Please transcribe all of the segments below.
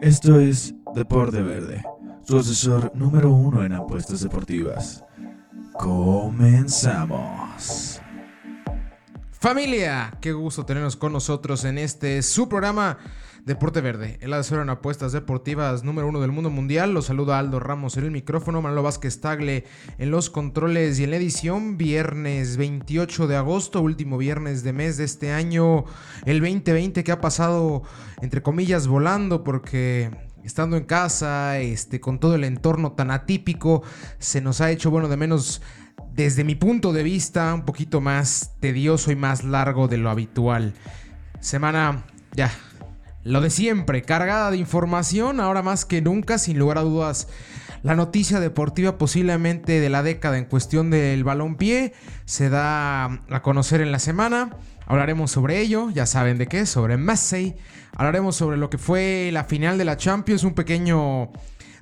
Esto es Deporte Verde, su asesor número uno en apuestas deportivas. Comenzamos. Familia, qué gusto tenernos con nosotros en este su programa Deporte Verde, el asesor en apuestas deportivas número uno del mundo mundial. Los saluda Aldo Ramos en el micrófono, Manolo Vázquez Tagle en los controles y en la edición. Viernes 28 de agosto, último viernes de mes de este año, el 2020 que ha pasado entre comillas volando porque estando en casa, este, con todo el entorno tan atípico, se nos ha hecho bueno de menos desde mi punto de vista, un poquito más tedioso y más largo de lo habitual. Semana, ya, lo de siempre, cargada de información, ahora más que nunca, sin lugar a dudas. La noticia deportiva posiblemente de la década en cuestión del balón-pie se da a conocer en la semana. Hablaremos sobre ello, ya saben de qué, sobre Messi. Hablaremos sobre lo que fue la final de la Champions, un pequeño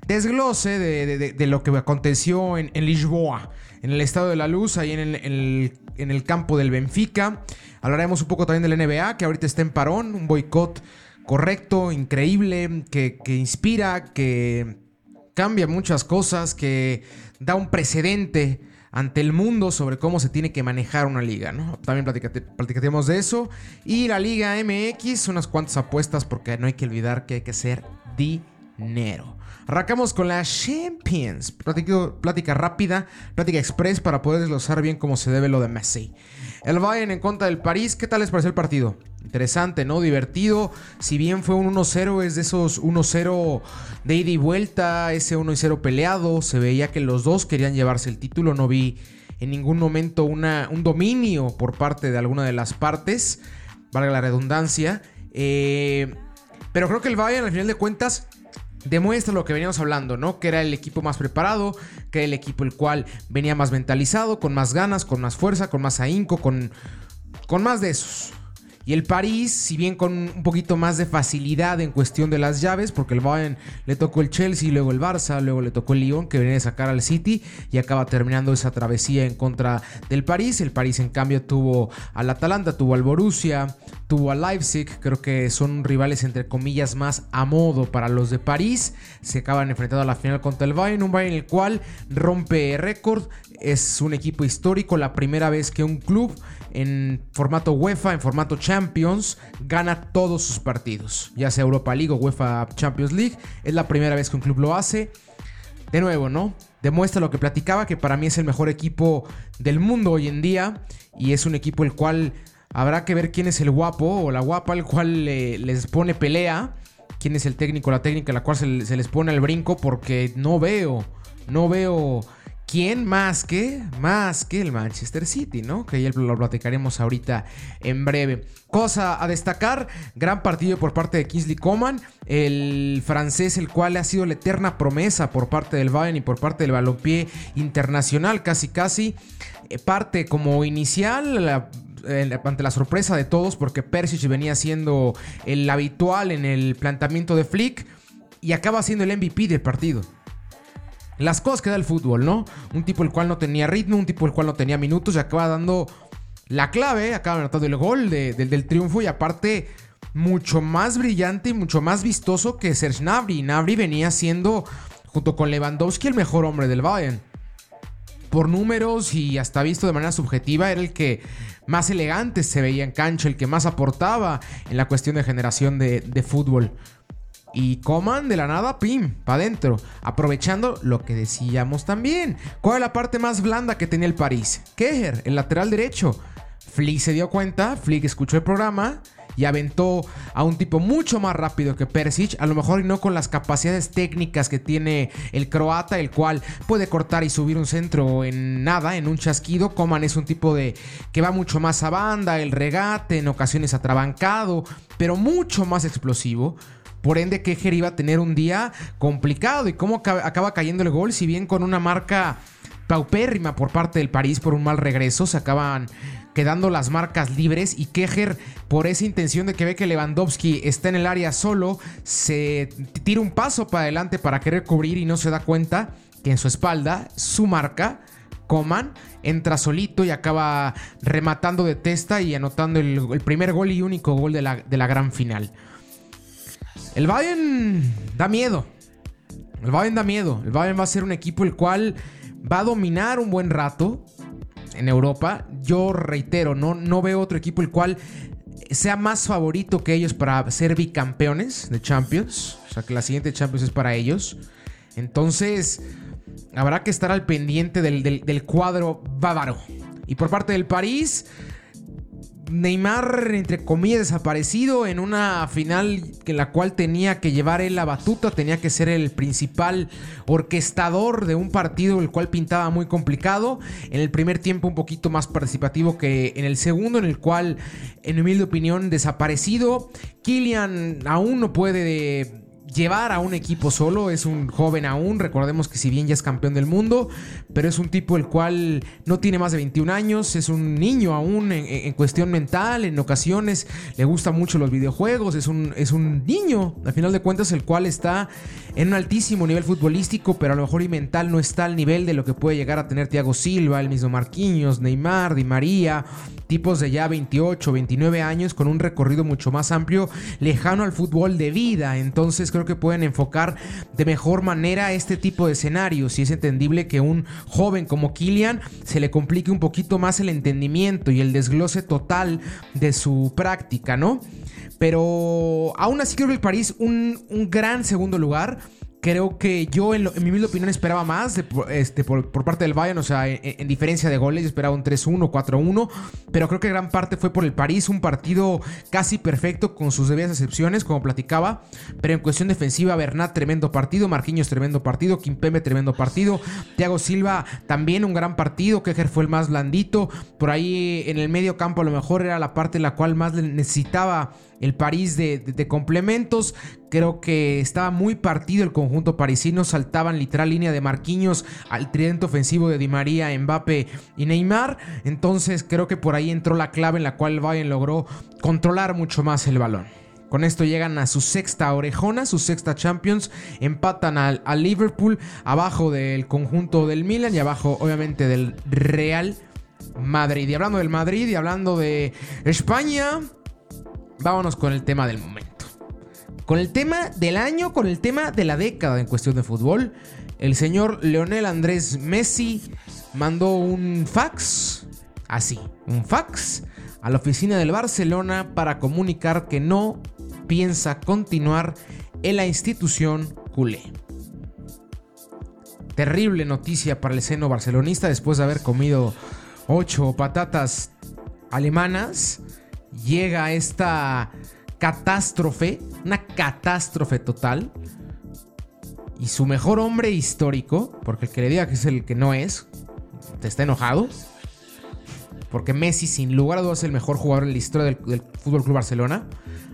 desglose de, lo que aconteció en, Lisboa, en el Estado de la Luz, ahí en el campo del Benfica. Hablaremos un poco también del NBA, que ahorita está en parón, un boicot correcto, increíble, que, inspira, que cambia muchas cosas, que da un precedente ante el mundo sobre cómo se tiene que manejar una liga, ¿no? También platicaremos de eso. Y la Liga MX, unas cuantas apuestas porque no hay que olvidar que hay que ser dinero. Arrancamos con la Champions. plática rápida, plática express para poder desglosar bien cómo se debe lo de Messi. El Bayern en contra del París, ¿qué tal les pareció el partido? Interesante, ¿no? Divertido. Si bien fue un 1-0, es de esos 1-0 de ida y vuelta, ese 1-0 peleado. Se veía que los dos querían llevarse el título. No vi en ningún momento una, un dominio por parte de alguna de las partes. Valga la redundancia. Eh, pero creo que el Bayern, al final de cuentas, demuestra lo que veníamos hablando, ¿no? Que era el equipo más preparado, que era el equipo el cual venía más mentalizado, con más ganas, con más fuerza, con más ahínco, con, con más de esos. Y el París, si bien con un poquito más de facilidad en cuestión de las llaves, porque el Bayern le tocó el Chelsea, luego el Barça, luego le tocó el Lyon, que venía a sacar al City y acaba terminando esa travesía en contra del París. El París, en cambio, tuvo al Atalanta, tuvo al Borussia, tuvo al Leipzig. Creo que son rivales, entre comillas, más a modo para los de París. Se acaban enfrentando a la final contra el Bayern, un Bayern el cual rompe récord. Es un equipo histórico, la primera vez que un club en formato UEFA, en formato Champions, gana todos sus partidos, ya sea Europa League o UEFA Champions League. Es la primera vez que un club lo hace. De nuevo, ¿no? Demuestra lo que platicaba, que para mí es el mejor equipo del mundo hoy en día y es un equipo el cual habrá que ver quién es el guapo o la guapa el cual les pone pelea, quién es el técnico, la técnica, la cual se, se les pone al brinco porque no veo, no veo ¿Quién más que, más que el Manchester City, ¿no? Que ya lo platicaremos ahorita en breve. Cosa a destacar, gran partido por parte de Kingsley Coman, el francés, el cual ha sido la eterna promesa por parte del Bayern y por parte del balompié internacional, casi casi. Eh, parte como inicial, ante la sorpresa de todos, porque Persic venía siendo el habitual en el planteamiento de Flick y acaba siendo el MVP del partido las cosas que da el fútbol, ¿no? Un tipo el cual no tenía ritmo, un tipo el cual no tenía minutos y acaba dando la clave, acaba anotando el gol del triunfo y aparte mucho más brillante y mucho más vistoso que Serge Gnabry. Gnabry venía siendo, junto con Lewandowski, el mejor hombre del Bayern. Por números y hasta visto de manera subjetiva, era el que más elegante se veía en cancha, el que más aportaba en la cuestión de generación de, de fútbol. Y Coman de la nada, pim, para adentro. Aprovechando lo que decíamos también. ¿Cuál es la parte más blanda que tenía el París? Keher, el lateral derecho. Flick se dio cuenta, Flick escuchó el programa y aventó a un tipo mucho más rápido que Persic, a lo mejor y no con las capacidades técnicas que tiene el croata, el cual puede cortar y subir un centro en nada, en un chasquido. Coman es un tipo de que va mucho más a banda, el regate, en ocasiones atrabancado, pero mucho más explosivo. Por ende, Kejer iba a tener un día complicado. ¿Y cómo acaba cayendo el gol? Si bien con una marca paupérrima por parte del París por un mal regreso, se acaban quedando las marcas libres y Kejer por esa intención de que ve que Lewandowski está en el área solo, se tira un paso para adelante para querer cubrir y no se da cuenta que en su espalda su marca Coman, entra solito y acaba rematando de testa y anotando el, primer gol y único gol de la, de la gran final. El Bayern da miedo. El Bayern da miedo. El Bayern va a ser un equipo el cual va a dominar un buen rato en Europa. Yo reitero, no, no veo otro equipo el cual sea más favorito que ellos para ser bicampeones de Champions. O sea, que la siguiente Champions es para ellos. Entonces, habrá que estar al pendiente del, del cuadro bávaro. Y por parte del París, Neymar, entre comillas, desaparecido en una final en la cual tenía que llevar él la batuta, tenía que ser el principal orquestador de un partido el cual pintaba muy complicado. En el primer tiempo un poquito más participativo que en el segundo, en el cual, en mi humilde opinión, desaparecido. Kylian aún no puede llevar a un equipo solo. Es un joven aún. Recordemos que si bien ya es campeón del mundo, pero es un tipo el cual no tiene más de 21 años. Es un niño aún en, cuestión mental. En ocasiones le gustan mucho los videojuegos. Es un, es un niño, al final de cuentas, el cual está en un altísimo nivel futbolístico, pero a lo mejor y mental no está al nivel de lo que puede llegar a tener Thiago Silva, el mismo Marquinhos, Neymar, Di María, tipos de ya 28, 29 años con un recorrido mucho más amplio, lejano al fútbol de vida. Entonces creo que pueden enfocar de mejor manera este tipo de escenarios y es entendible que un joven como Kylian se le complique un poquito más el entendimiento y el desglose total de su práctica, ¿no? Pero aún así creo que el París un, un gran segundo lugar. Creo que yo, en, mi misma opinión, esperaba más este, por, parte del Bayern. O sea, en, diferencia de goles, esperaba un 3-1, 4-1. Pero creo que gran parte fue por el París. Un partido casi perfecto, con sus debidas excepciones, como platicaba. Pero en cuestión defensiva, Bernat, tremendo partido. Marquinhos, tremendo partido. Kimpeme, tremendo partido. Thiago Silva, también un gran partido. Kejer fue el más blandito. Por ahí en el medio campo, a lo mejor era la parte en la cual más necesitaba el París de, complementos. Creo que estaba muy partido el conjunto parisino. Saltaban literal línea de Marquinhos al tridente ofensivo de Di María, Mbappe y Neymar. Entonces creo que por ahí entró la clave en la cual Bayern logró controlar mucho más el balón. Con esto llegan a su sexta orejona, su sexta Champions. Empatan al, al Liverpool, abajo del conjunto del Milan y abajo obviamente del Real Madrid. Y hablando del Madrid y hablando de España, vámonos con el tema del momento. Con el tema del año, con el tema de la década en cuestión de fútbol, el señor Leonel Andrés Messi mandó un fax, así, un fax a la oficina del Barcelona para comunicar que no piensa continuar en la institución culé. Terrible noticia para el seno barcelonista después de haber comido ocho patatas alemanas llega esta catástrofe, una catástrofe total. Y su mejor hombre histórico, porque el que le diga que es el que no es, te está enojado. Porque Messi, sin lugar a dudas, es el mejor jugador en la historia del, Fútbol Club Barcelona.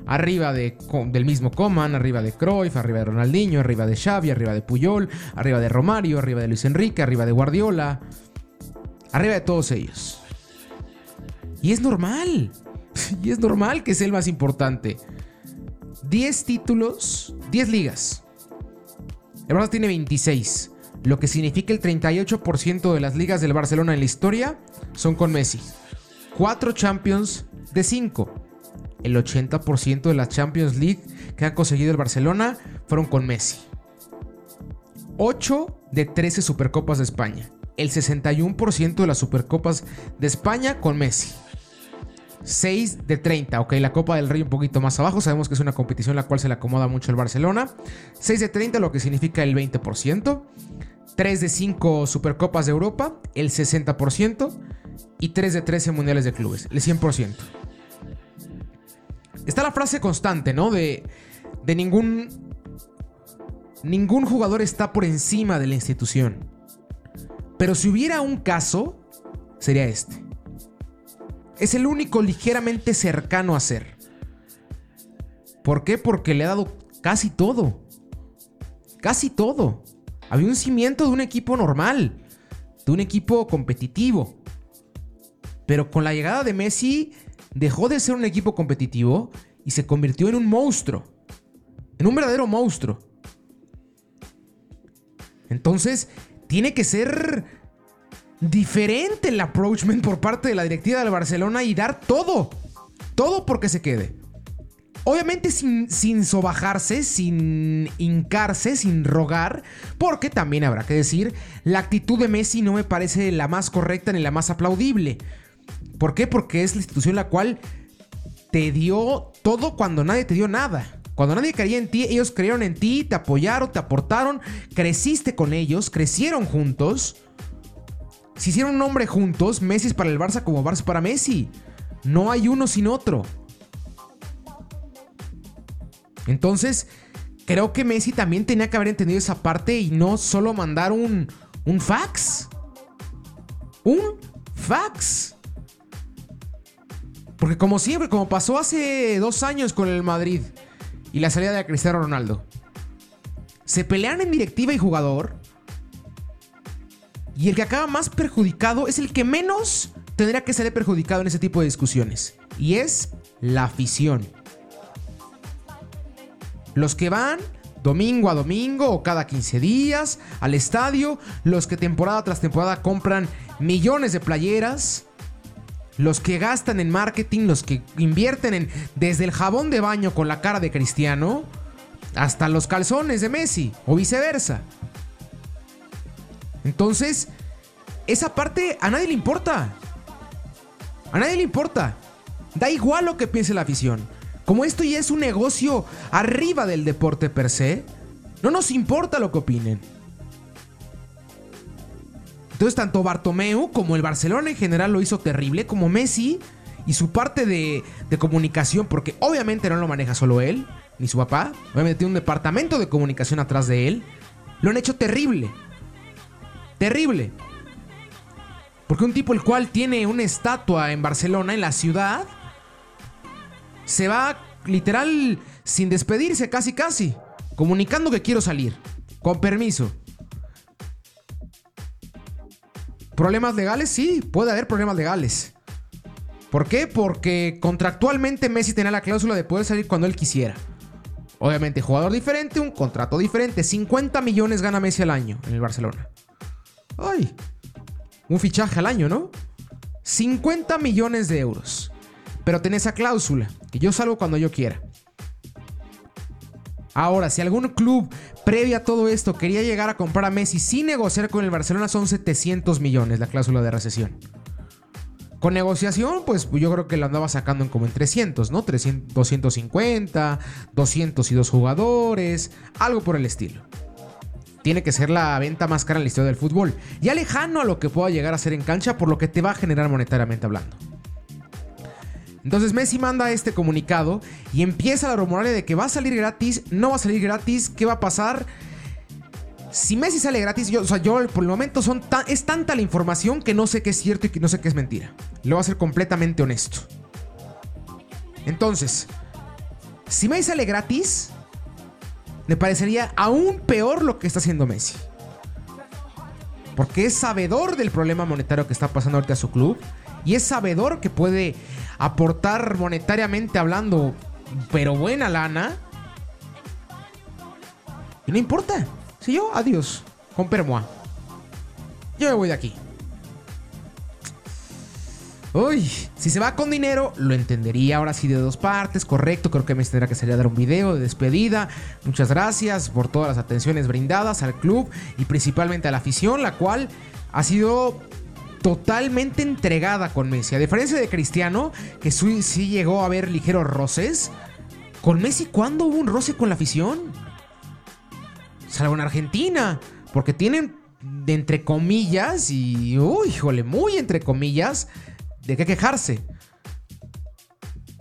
Arriba de, del mismo Coman, arriba de Cruyff, arriba de Ronaldinho, arriba de Xavi, arriba de Puyol, arriba de Romario, arriba de Luis Enrique, arriba de Guardiola. Arriba de todos ellos. Y es normal. y es normal que sea el más importante. 10 títulos, 10 ligas. El Barça tiene 26, lo que significa el 38% de las ligas del Barcelona en la historia son con Messi. 4 Champions de 5. El 80% de las Champions League que ha conseguido el Barcelona fueron con Messi. 8 de 13 Supercopas de España. El 61% de las Supercopas de España con Messi. 6 de 30. Ok, la Copa del Rey un poquito más abajo. Sabemos que es una competición la cual se le acomoda mucho el Barcelona. 6 de 30, lo que significa el 20%. 3 de 5 Supercopas de Europa, el 60%. Y 3 de 13 Mundiales de Clubes, el 100%. Está la frase constante, ¿no? De, de ningún... Ningún jugador está por encima de la institución. Pero si hubiera un caso, sería este. Es el único ligeramente cercano a ser. ¿Por qué? Porque le ha dado casi todo. Casi todo. Había un cimiento de un equipo normal. De un equipo competitivo. Pero con la llegada de Messi dejó de ser un equipo competitivo y se convirtió en un monstruo. En un verdadero monstruo. Entonces, tiene que ser diferente el approachment por parte de la directiva del Barcelona y dar todo. Todo porque se quede. Obviamente sin, sin sobajarse, sin hincarse, sin rogar, porque también habrá que decir, la actitud de Messi no me parece la más correcta ni la más aplaudible. ¿Por qué? Porque es la institución la cual te dio todo cuando nadie te dio nada. Cuando nadie creía en ti, ellos creyeron en ti, te apoyaron, te aportaron, creciste con ellos, crecieron juntos. Se hicieron un nombre juntos, Messi es para el Barça como Barça para Messi. No hay uno sin otro. Entonces, creo que Messi también tenía que haber entendido esa parte y no solo mandar un, un fax. Un fax. Porque como siempre, como pasó hace dos años con el Madrid y la salida de Cristiano Ronaldo, se pelean en directiva y jugador. Y el que acaba más perjudicado es el que menos tendría que salir perjudicado en ese tipo de discusiones. Y es la afición. Los que van domingo a domingo o cada 15 días al estadio, los que temporada tras temporada compran millones de playeras, los que gastan en marketing, los que invierten en desde el jabón de baño con la cara de Cristiano hasta los calzones de Messi o viceversa. Entonces, esa parte a nadie le importa. A nadie le importa. Da igual lo que piense la afición. Como esto ya es un negocio arriba del deporte per se, no nos importa lo que opinen. Entonces, tanto Bartomeu como el Barcelona en general lo hizo terrible, como Messi y su parte de, comunicación, porque obviamente no lo maneja solo él, ni su papá, obviamente tiene un departamento de comunicación atrás de él, lo han hecho terrible. Terrible. Porque un tipo el cual tiene una estatua en Barcelona, en la ciudad, se va literal sin despedirse, casi casi, comunicando que quiero salir, con permiso. ¿Problemas legales? Sí, puede haber problemas legales. ¿Por qué? Porque contractualmente Messi tenía la cláusula de poder salir cuando él quisiera. Obviamente, jugador diferente, un contrato diferente. 50 millones gana Messi al año en el Barcelona. Ay, un fichaje al año, ¿no? 50 millones de euros. Pero tiene esa cláusula, que yo salgo cuando yo quiera. Ahora, si algún club previo a todo esto quería llegar a comprar a Messi sin negociar con el Barcelona, son 700 millones la cláusula de recesión. Con negociación, pues yo creo que lo andaba sacando en como en 300, ¿no? 300, 250, 202 jugadores, algo por el estilo. Tiene que ser la venta más cara en la historia del fútbol. Ya lejano a lo que pueda llegar a ser en cancha, por lo que te va a generar monetariamente hablando. Entonces Messi manda este comunicado y empieza la rumoraria de que va a salir gratis, no va a salir gratis, ¿qué va a pasar? Si Messi sale gratis, yo, o sea, yo por el momento es tanta la información que no sé qué es cierto y que no sé qué es mentira. Lo voy a ser completamente honesto. Entonces, si Messi sale gratis, me parecería aún peor lo que está haciendo Messi. Porque es sabedor del problema monetario que está pasando ahorita a su club. Y es sabedor que puede aportar monetariamente hablando, pero buena lana. Y no importa. Si yo, adiós. Con permoa. Yo me voy de aquí. Uy, si se va con dinero, lo entendería ahora sí de dos partes, correcto. Creo que me tendrá que salir a dar un video de despedida. Muchas gracias por todas las atenciones brindadas al club y principalmente a la afición, la cual ha sido totalmente entregada con Messi. A diferencia de Cristiano, que sí, llegó a haber ligeros roces. Con Messi, ¿cuándo hubo un roce con la afición? Salvo en Argentina. Porque tienen, de entre comillas, y. Uy, híjole, muy entre comillas, de qué quejarse.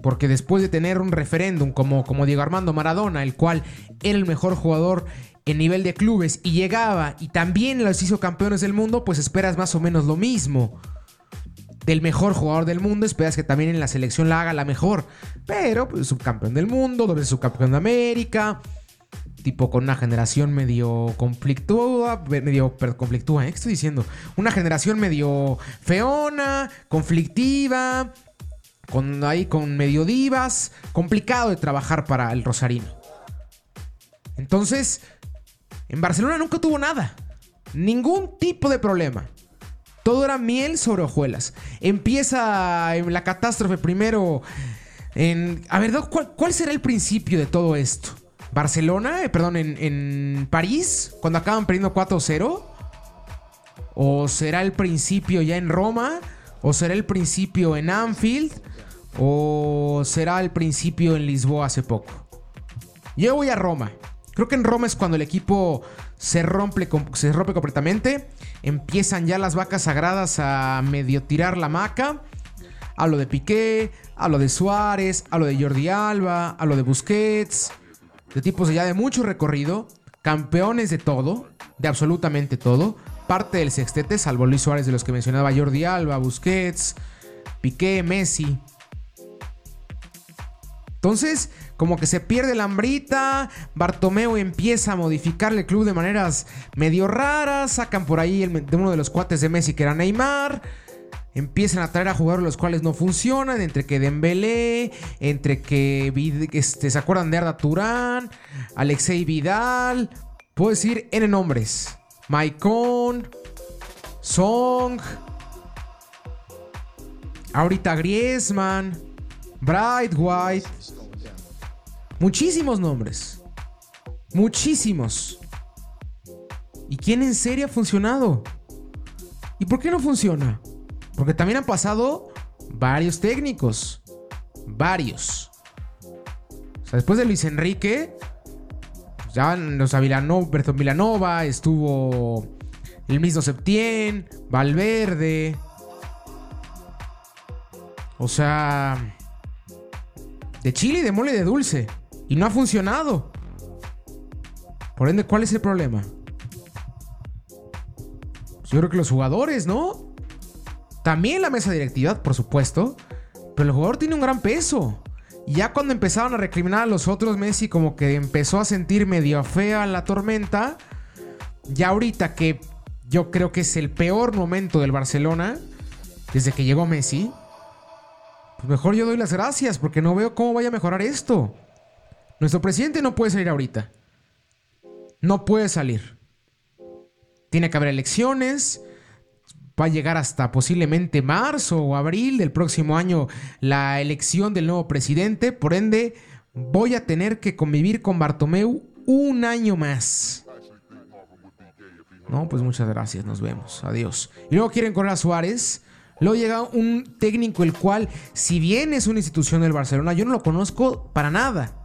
Porque después de tener un referéndum como, como Diego Armando Maradona, el cual era el mejor jugador en nivel de clubes y llegaba y también los hizo campeones del mundo, pues esperas más o menos lo mismo. Del mejor jugador del mundo, esperas que también en la selección la haga la mejor. Pero, pues, subcampeón del mundo, doble subcampeón de América. Tipo con una generación medio conflictúa, medio, conflictúa, ¿eh? ¿qué estoy diciendo? Una generación medio feona, conflictiva, con ahí con medio divas, complicado de trabajar para el Rosarino. Entonces, en Barcelona nunca tuvo nada. Ningún tipo de problema. Todo era miel sobre hojuelas. Empieza la catástrofe primero en... A ver, ¿cuál, será el principio de todo esto? ¿Barcelona? Eh, perdón, en, París, cuando acaban perdiendo 4-0. ¿O será el principio ya en Roma? ¿O será el principio en Anfield? ¿O será el principio en Lisboa hace poco? Yo voy a Roma. Creo que en Roma es cuando el equipo se rompe, se rompe completamente. Empiezan ya las vacas sagradas a medio tirar la maca. Hablo de Piqué, hablo de Suárez, hablo de Jordi Alba, hablo de Busquets. De tipos ya de mucho recorrido. Campeones de todo, de absolutamente todo. Parte del sextete, salvo Luis Suárez de los que mencionaba Jordi Alba, Busquets, Piqué, Messi. Entonces, como que se pierde la hambrita. Bartomeu empieza a modificar el club de maneras medio raras. Sacan por ahí de uno de los cuates de Messi que era Neymar. Empiezan a traer a jugadores los cuales no funcionan. Entre que Dembélé, entre que este, se acuerdan de Arda Turán, Alexei Vidal. Puedo decir N nombres. Maicon, Song. Ahorita Griezmann, Bright White. Muchísimos nombres. Muchísimos. ¿Y quién en serio ha funcionado? ¿Y por qué no funciona? Porque también han pasado varios técnicos. Varios. O sea, después de Luis Enrique, ya los Vilanova, estuvo el mismo Septién, Valverde. O sea, de chile y de mole de dulce. Y no ha funcionado. Por ende, ¿cuál es el problema? Pues yo creo que los jugadores, ¿no? También la mesa directiva, por supuesto. Pero el jugador tiene un gran peso. Ya cuando empezaron a recriminar a los otros, Messi como que empezó a sentir medio fea la tormenta. Ya ahorita que yo creo que es el peor momento del Barcelona, desde que llegó Messi, pues mejor yo doy las gracias porque no veo cómo vaya a mejorar esto. Nuestro presidente no puede salir ahorita. No puede salir. Tiene que haber elecciones. Va a llegar hasta posiblemente marzo o abril del próximo año la elección del nuevo presidente. Por ende, voy a tener que convivir con Bartomeu un año más. No, pues muchas gracias, nos vemos, adiós. Y luego quieren correr a Suárez. Luego llega un técnico el cual, si bien es una institución del Barcelona, yo no lo conozco para nada.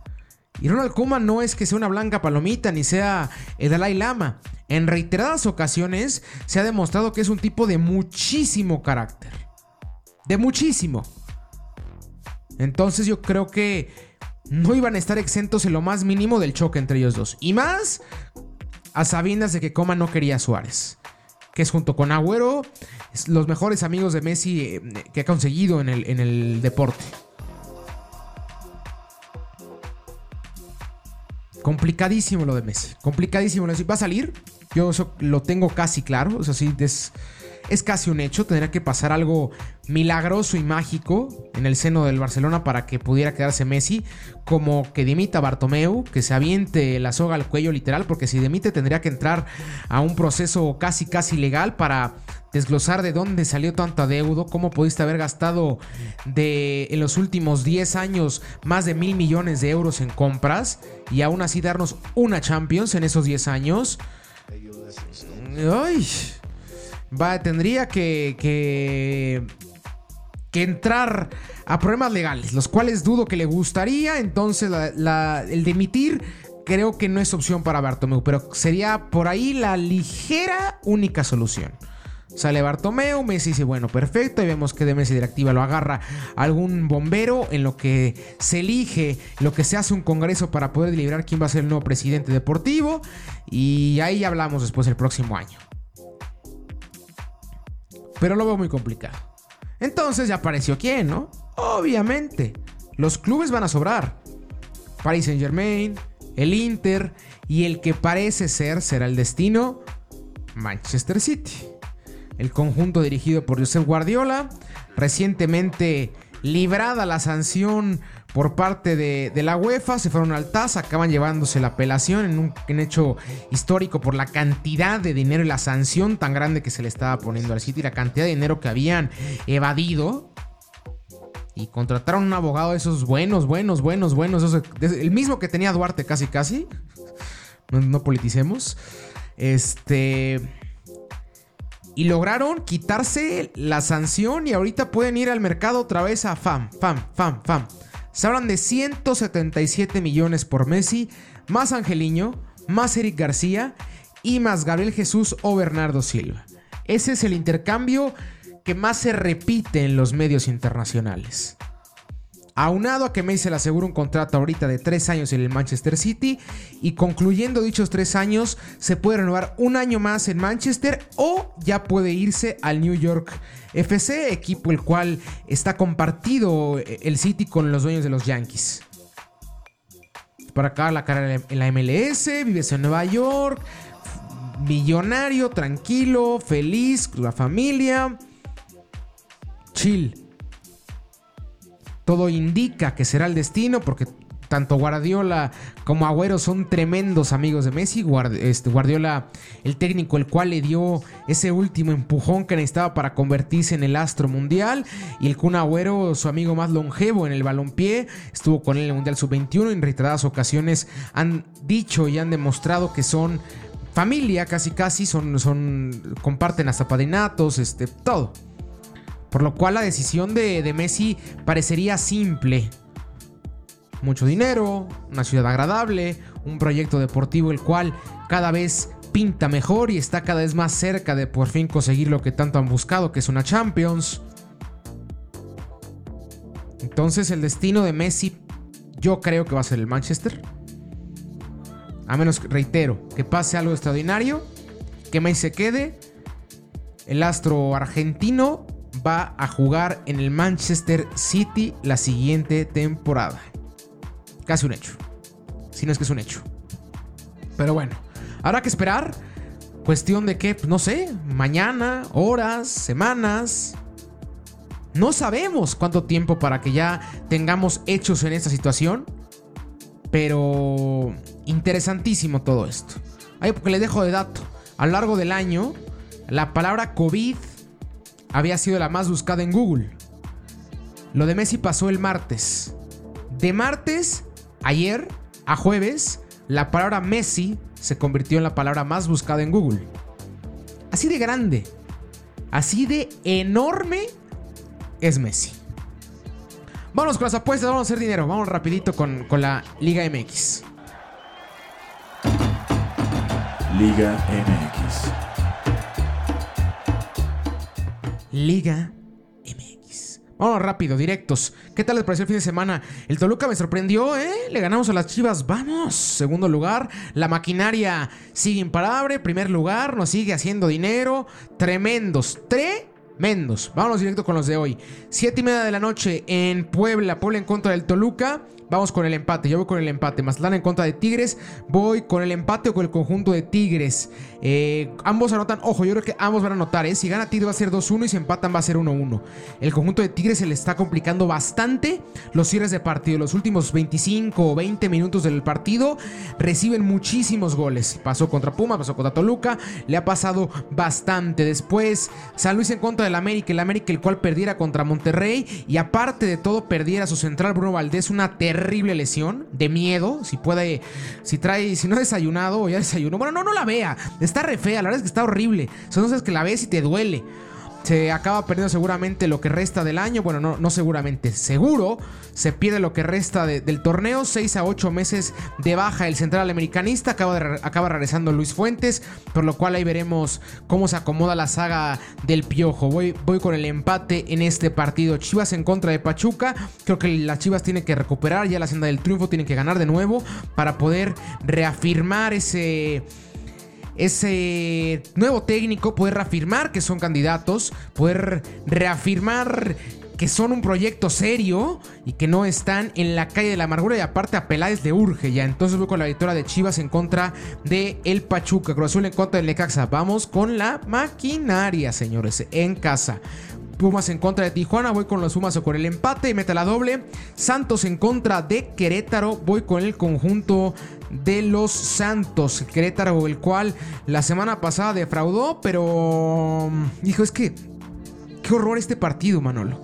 Y Ronald Koeman no es que sea una blanca palomita ni sea el Dalai Lama. En reiteradas ocasiones se ha demostrado que es un tipo de muchísimo carácter. De muchísimo. Entonces yo creo que no iban a estar exentos en lo más mínimo del choque entre ellos dos. Y más a sabiendas de que Koeman no quería a Suárez. Que es junto con Agüero los mejores amigos de Messi eh, que ha conseguido en el deporte. Complicadísimo lo de Messi. Complicadísimo. ¿Va a salir? Yo eso lo tengo casi claro. O sea, sí, es, es casi un hecho. Tendría que pasar algo milagroso y mágico en el seno del Barcelona para que pudiera quedarse Messi. Como que dimita Bartomeu, que se aviente la soga al cuello literal. Porque si dimite tendría que entrar a un proceso casi, casi legal para desglosar de dónde salió tanto adeudo, cómo pudiste haber gastado de, en los últimos 10 años más de mil millones de euros en compras y aún así darnos una Champions en esos 10 años. Ay, va, tendría que, que, que, entrar a problemas legales, los cuales dudo que le gustaría. Entonces, el demitir creo que no es opción para Bartomeu, pero sería por ahí la ligera única solución. Sale Bartomeu, Messi dice, bueno, perfecto. Y vemos que de Messi directiva lo agarra algún bombero en lo que se elige, lo que se hace un congreso para poder deliberar quién va a ser el nuevo presidente deportivo. Y ahí hablamos después el próximo año. Pero lo veo muy complicado. Entonces ya apareció quién, ¿no? Obviamente, los clubes van a sobrar. Paris Saint Germain, el Inter y el que parece ser será el destino, Manchester City el conjunto dirigido por Josep Guardiola, recientemente librada la sanción por parte de, la UEFA, se fueron al TAS, acaban llevándose la apelación en un, hecho histórico por la cantidad de dinero y la sanción tan grande que se le estaba poniendo al City, la cantidad de dinero que habían evadido. Y contrataron un abogado de esos buenos, buenos, buenos, buenos, el mismo que tenía Duarte casi, casi. No, no politicemos. Este... Y lograron quitarse la sanción y ahorita pueden ir al mercado otra vez a FAM, FAM, FAM, FAM. Se hablan de 177 millones por Messi, más Angeliño, más Eric García y más Gabriel Jesús o Bernardo Silva. Ese es el intercambio que más se repite en los medios internacionales. Aunado a que le asegura un contrato ahorita de tres años en el Manchester City y concluyendo dichos tres años se puede renovar un año más en Manchester o ya puede irse al New York FC, equipo el cual está compartido eh, el City con los dueños de los Yankees. Para acabar la carrera en la MLS, vives en Nueva York, millonario, tranquilo, feliz, la familia, chill todo indica que será el destino porque tanto Guardiola como Agüero son tremendos amigos de Messi. Este, Guardiola, el técnico, el cual le dio ese último empujón que necesitaba para convertirse en el astro mundial. Y el Kun Agüero, su amigo más longevo en el balompié, estuvo con él en el Mundial Sub-21. En reiteradas ocasiones han dicho y han demostrado que son familia, casi casi, son, son comparten hasta padrinatos, este, todo. Por lo cual la decisión de, Messi parecería simple. Mucho dinero, una ciudad agradable, un proyecto deportivo el cual cada vez pinta mejor y está cada vez más cerca de por fin conseguir lo que tanto han buscado, que es una Champions. Entonces el destino de Messi yo creo que va a ser el Manchester. A menos, reitero, que pase algo extraordinario, que Messi se quede. El astro argentino va a jugar en el Manchester City la siguiente temporada. Casi un hecho. Si no es que es un hecho. Pero bueno, habrá que esperar. Cuestión de que, no sé, mañana, horas, semanas. No sabemos cuánto tiempo para que ya tengamos hechos en esta situación. Pero interesantísimo todo esto. Ahí porque le dejo de dato. A lo largo del año, la palabra COVID había sido la más buscada en Google. Lo de Messi pasó el martes. De martes, ayer, a jueves, la palabra Messi se convirtió en la palabra más buscada en Google. Así de grande, así de enorme es Messi. Vamos con las apuestas, vamos a hacer dinero. Vamos rapidito con, con la Liga MX. Liga MX. Liga MX. Vamos rápido, directos. ¿Qué tal les pareció el fin de semana? El Toluca me sorprendió, ¿eh? Le ganamos a las Chivas. Vamos. Segundo lugar. La maquinaria sigue imparable. Primer lugar. Nos sigue haciendo dinero. Tremendos. Tremendos. Vámonos directo con los de hoy. Siete y media de la noche en Puebla. Puebla en contra del Toluca. Vamos con el empate. Yo voy con el empate. Mazatlán en contra de Tigres. Voy con el empate o con el conjunto de Tigres. Eh, ambos anotan. Ojo, yo creo que ambos van a anotar. ¿eh? Si gana Tigres va a ser 2-1 y si empatan va a ser 1-1. El conjunto de Tigres se le está complicando bastante los cierres de partido. Los últimos 25 o 20 minutos del partido reciben muchísimos goles. Pasó contra Puma, pasó contra Toluca. Le ha pasado bastante. Después, San Luis en contra del América. El América, el cual perdiera contra Monterrey. Y aparte de todo, perdiera su central Bruno Valdés. Una terrible terrible lesión de miedo. Si puede, si trae, si no ha desayunado o ya desayunó. Bueno, no, no la vea. Está re fea, la verdad es que está horrible. Son cosas que la ves y te duele se acaba perdiendo seguramente lo que resta del año. Bueno, no, no seguramente, seguro se pierde lo que resta del torneo. 6 a 8 meses de baja el central americanista. Acaba, acaba regresando Luis Fuentes, por lo cual ahí veremos cómo se acomoda la saga del piojo. Voy, voy con el empate en este partido. Chivas en contra de Pachuca. Creo que las Chivas tienen que recuperar ya la senda del triunfo, tienen que ganar de nuevo para poder reafirmar ese ese nuevo técnico, poder reafirmar que son candidatos, poder reafirmar que son un proyecto serio y que no están en la calle de la amargura y aparte a Peláez le urge ya. Entonces voy con la victoria de Chivas en contra de el Pachuca, Cruz en contra del Necaxa. Vamos con la maquinaria, señores, en casa. Pumas en contra de Tijuana, voy con los Pumas o con el empate y mete la doble. Santos en contra de Querétaro, voy con el conjunto de los Santos. Querétaro, el cual la semana pasada defraudó, pero... Dijo, es que... Qué horror este partido, Manolo.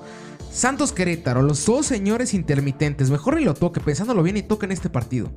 Santos Querétaro, los dos señores intermitentes. Mejor ni lo toque, pensándolo bien y toquen este partido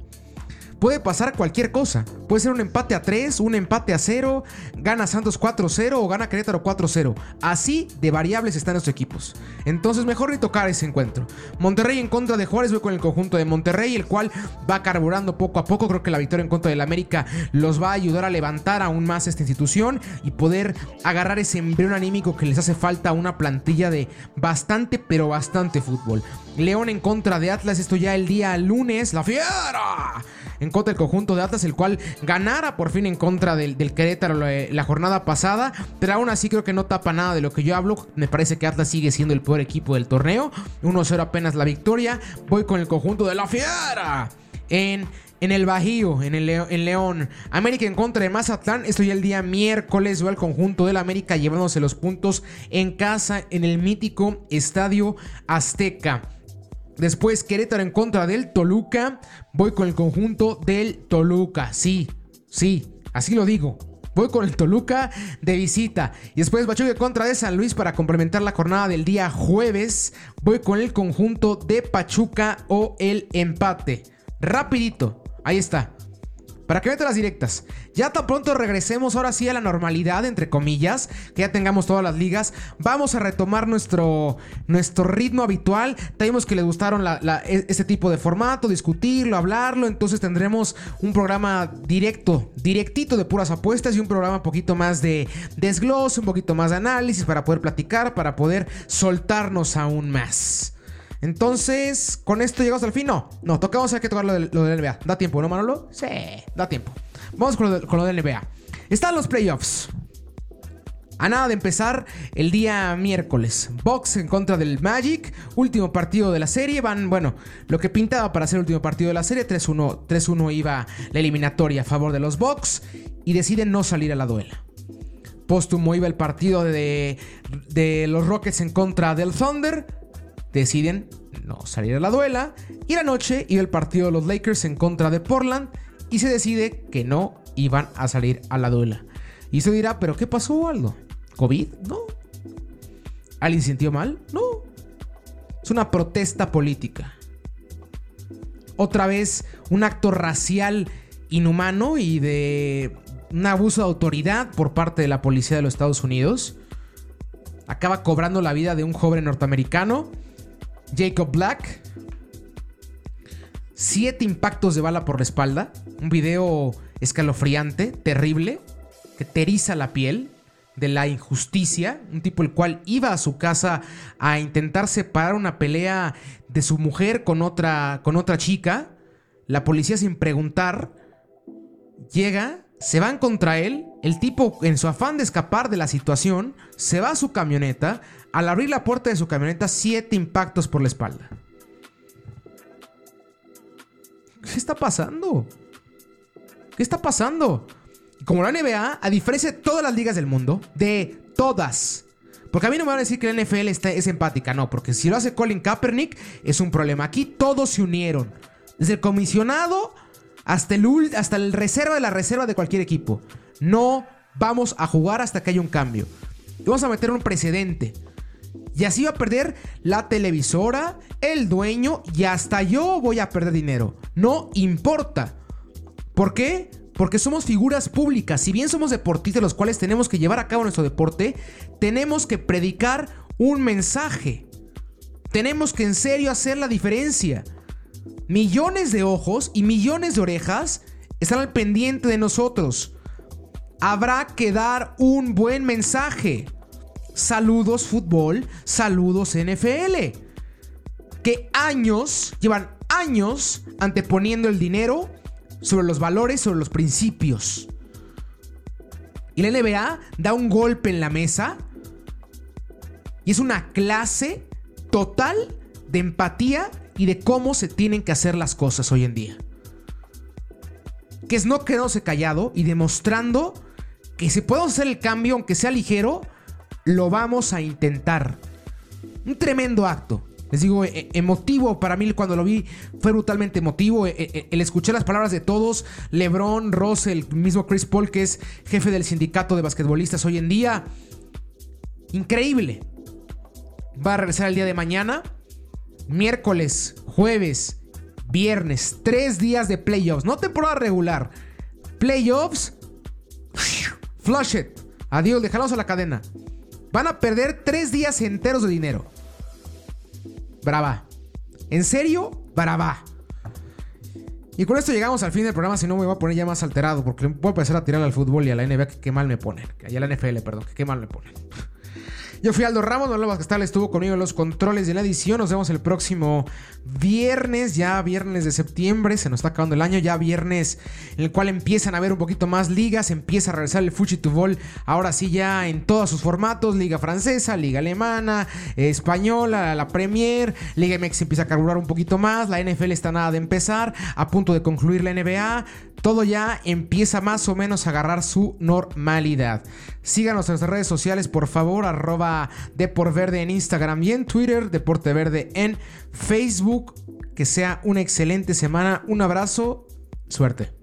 puede pasar cualquier cosa. Puede ser un empate a 3, un empate a 0, gana Santos 4-0 o gana Querétaro 4-0. Así de variables están los equipos. Entonces mejor ni tocar ese encuentro. Monterrey en contra de Juárez, voy con el conjunto de Monterrey, el cual va carburando poco a poco. Creo que la victoria en contra del América los va a ayudar a levantar aún más esta institución y poder agarrar ese embrión anímico que les hace falta a una plantilla de bastante, pero bastante fútbol. León en contra de Atlas, esto ya el día lunes, la fiera en contra del conjunto de Atlas, el cual ganara por fin en contra del, Querétaro la, jornada pasada, pero aún así creo que no tapa nada de lo que yo hablo. Me parece que Atlas sigue siendo el peor equipo del torneo. 1-0 apenas la victoria. Voy con el conjunto de la Fiera en en el Bajío, en, el en León. América en contra de Mazatlán. Esto ya el día miércoles. Va el conjunto del América llevándose los puntos en casa en el mítico Estadio Azteca. Después Querétaro en contra del Toluca. Voy con el conjunto del Toluca. Sí, sí, así lo digo. Voy con el Toluca de visita. Y después Pachuca contra de San Luis para complementar la jornada del día jueves. Voy con el conjunto de Pachuca o el empate. Rapidito. Ahí está. Para que vete las directas. Ya tan pronto regresemos ahora sí a la normalidad, entre comillas, que ya tengamos todas las ligas. Vamos a retomar nuestro, nuestro ritmo habitual. Tenemos que les gustaron e, este tipo de formato, discutirlo, hablarlo. Entonces tendremos un programa directo, directito de puras apuestas y un programa un poquito más de desglose, un poquito más de análisis para poder platicar, para poder soltarnos aún más. Entonces, ¿con esto llegamos al fin? No, no, tocamos hay que tocar lo del, NBA. ¿Da tiempo, no, Manolo? Sí, da tiempo. Vamos con lo, del NBA. Están los playoffs. A nada de empezar el día miércoles. Box en contra del Magic. Último partido de la serie. Van, bueno, lo que pintaba para ser el último partido de la serie. 3-1. 3-1 iba la eliminatoria a favor de los Bucks. Y deciden no salir a la duela. Póstumo iba el partido de, de los Rockets en contra del Thunder deciden no salir a la duela y la noche iba el partido de los Lakers en contra de Portland y se decide que no iban a salir a la duela. Y se dirá, ¿pero qué pasó, Aldo? ¿COVID? No. ¿Alguien se sintió mal? No. Es una protesta política. Otra vez un acto racial inhumano y de un abuso de autoridad por parte de la policía de los Estados Unidos. Acaba cobrando la vida de un joven norteamericano Jacob Black. Siete impactos de bala por la espalda. Un video escalofriante, terrible, que te la piel de la injusticia. Un tipo el cual iba a su casa a intentar separar una pelea de su mujer con otra, con otra chica. La policía sin preguntar llega, se van contra él. El tipo en su afán de escapar de la situación se va a su camioneta, al abrir la puerta de su camioneta, siete impactos por la espalda. ¿Qué está pasando? ¿Qué está pasando? Como la NBA, a diferencia de todas las ligas del mundo, de todas, porque a mí no me van a decir que la NFL está, es empática, no, porque si lo hace Colin Kaepernick es un problema. Aquí todos se unieron, desde el comisionado hasta el, hasta el reserva de la reserva de cualquier equipo. No vamos a jugar hasta que haya un cambio. Vamos a meter un precedente. Y así va a perder la televisora, el dueño y hasta yo voy a perder dinero. No importa. ¿Por qué? Porque somos figuras públicas. Si bien somos deportistas los cuales tenemos que llevar a cabo nuestro deporte, tenemos que predicar un mensaje. Tenemos que en serio hacer la diferencia. Millones de ojos y millones de orejas están al pendiente de nosotros. Habrá que dar un buen mensaje. Saludos fútbol, saludos NFL. Que años, llevan años anteponiendo el dinero sobre los valores, sobre los principios. Y la NBA da un golpe en la mesa y es una clase total de empatía y de cómo se tienen que hacer las cosas hoy en día. Que es no quedándose callado y demostrando que si podemos hacer el cambio, aunque sea ligero, lo vamos a intentar. Un tremendo acto. Les digo, e- emotivo para mí cuando lo vi fue brutalmente emotivo. E- e- El escuchar las palabras de todos, LeBron, Ross, el mismo Chris Paul, que es jefe del sindicato de basquetbolistas hoy en día. Increíble. Va a regresar el día de mañana. Miércoles, jueves, viernes. Tres días de playoffs. No temporada regular. Playoffs. Flush it. Adiós, déjalos a la cadena. Van a perder tres días enteros de dinero. Brava. ¿En serio? Brava. Y con esto llegamos al fin del programa, si no me voy a poner ya más alterado, porque voy a empezar a tirar al fútbol y a la NBA que qué mal me ponen. Y a la NFL, perdón, que qué mal me ponen. Yo fui Aldo Ramos, Manuel Vázquez estuvo conmigo en los controles de la edición. Nos vemos el próximo viernes, ya viernes de septiembre, se nos está acabando el año, ya viernes en el cual empiezan a haber un poquito más ligas, empieza a regresar el Fuchitubol, ahora sí ya en todos sus formatos, liga francesa, liga alemana, española, la Premier, Liga MX empieza a carburar un poquito más, la NFL está nada de empezar, a punto de concluir la NBA, todo ya empieza más o menos a agarrar su normalidad. Síganos en nuestras redes sociales, por favor, arroba Deporverde en Instagram y en Twitter, Deporte Verde en Facebook. Que sea una excelente semana. Un abrazo. Suerte.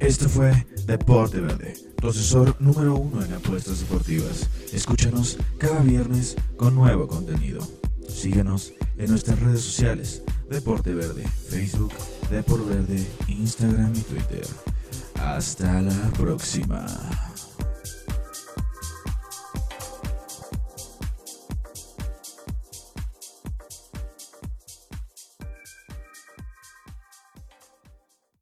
Esto fue Deporte Verde, tu asesor número uno en apuestas deportivas. Escúchanos cada viernes con nuevo contenido. Síguenos en nuestras redes sociales, Deporte Verde, Facebook, Deporte Verde, Instagram y Twitter. Hasta la próxima.